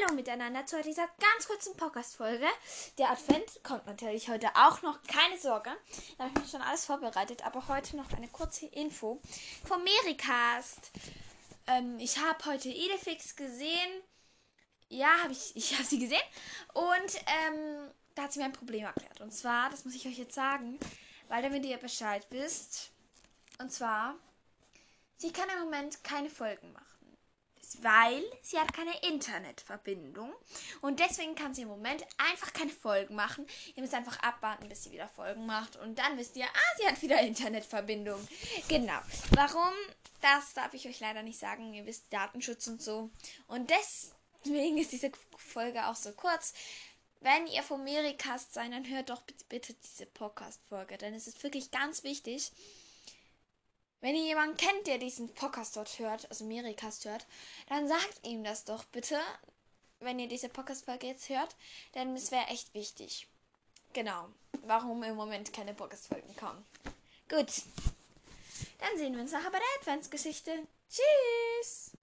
Hallo miteinander zu dieser ganz kurzen Podcast-Folge. Der Advent kommt natürlich heute auch noch, keine Sorge. Da habe ich mir schon alles vorbereitet, aber heute noch eine kurze Info vom Mericast. Ähm, ich habe heute Edefix gesehen. Ja, habe ich, ich habe sie gesehen. Und ähm, da hat sie mir ein Problem erklärt. Und zwar, das muss ich euch jetzt sagen, weil damit ihr Bescheid wisst. Und zwar, sie kann im Moment keine Folgen machen weil sie hat keine Internetverbindung und deswegen kann sie im Moment einfach keine Folgen machen. Ihr müsst einfach abwarten, bis sie wieder Folgen macht und dann wisst ihr, ah, sie hat wieder Internetverbindung. Genau. Warum? Das darf ich euch leider nicht sagen. Ihr wisst Datenschutz und so. Und deswegen ist diese Folge auch so kurz. Wenn ihr vom Mericast seid, dann hört doch bitte diese Podcast-Folge, denn es ist wirklich ganz wichtig. Wenn ihr jemanden kennt, der diesen Podcast dort hört, also Mericast hört, dann sagt ihm das doch bitte, wenn ihr diese Podcast-Folge jetzt hört, denn es wäre echt wichtig. Genau, warum im Moment keine Podcast-Folgen kommen. Gut, dann sehen wir uns nachher bei der Adventsgeschichte. Tschüss!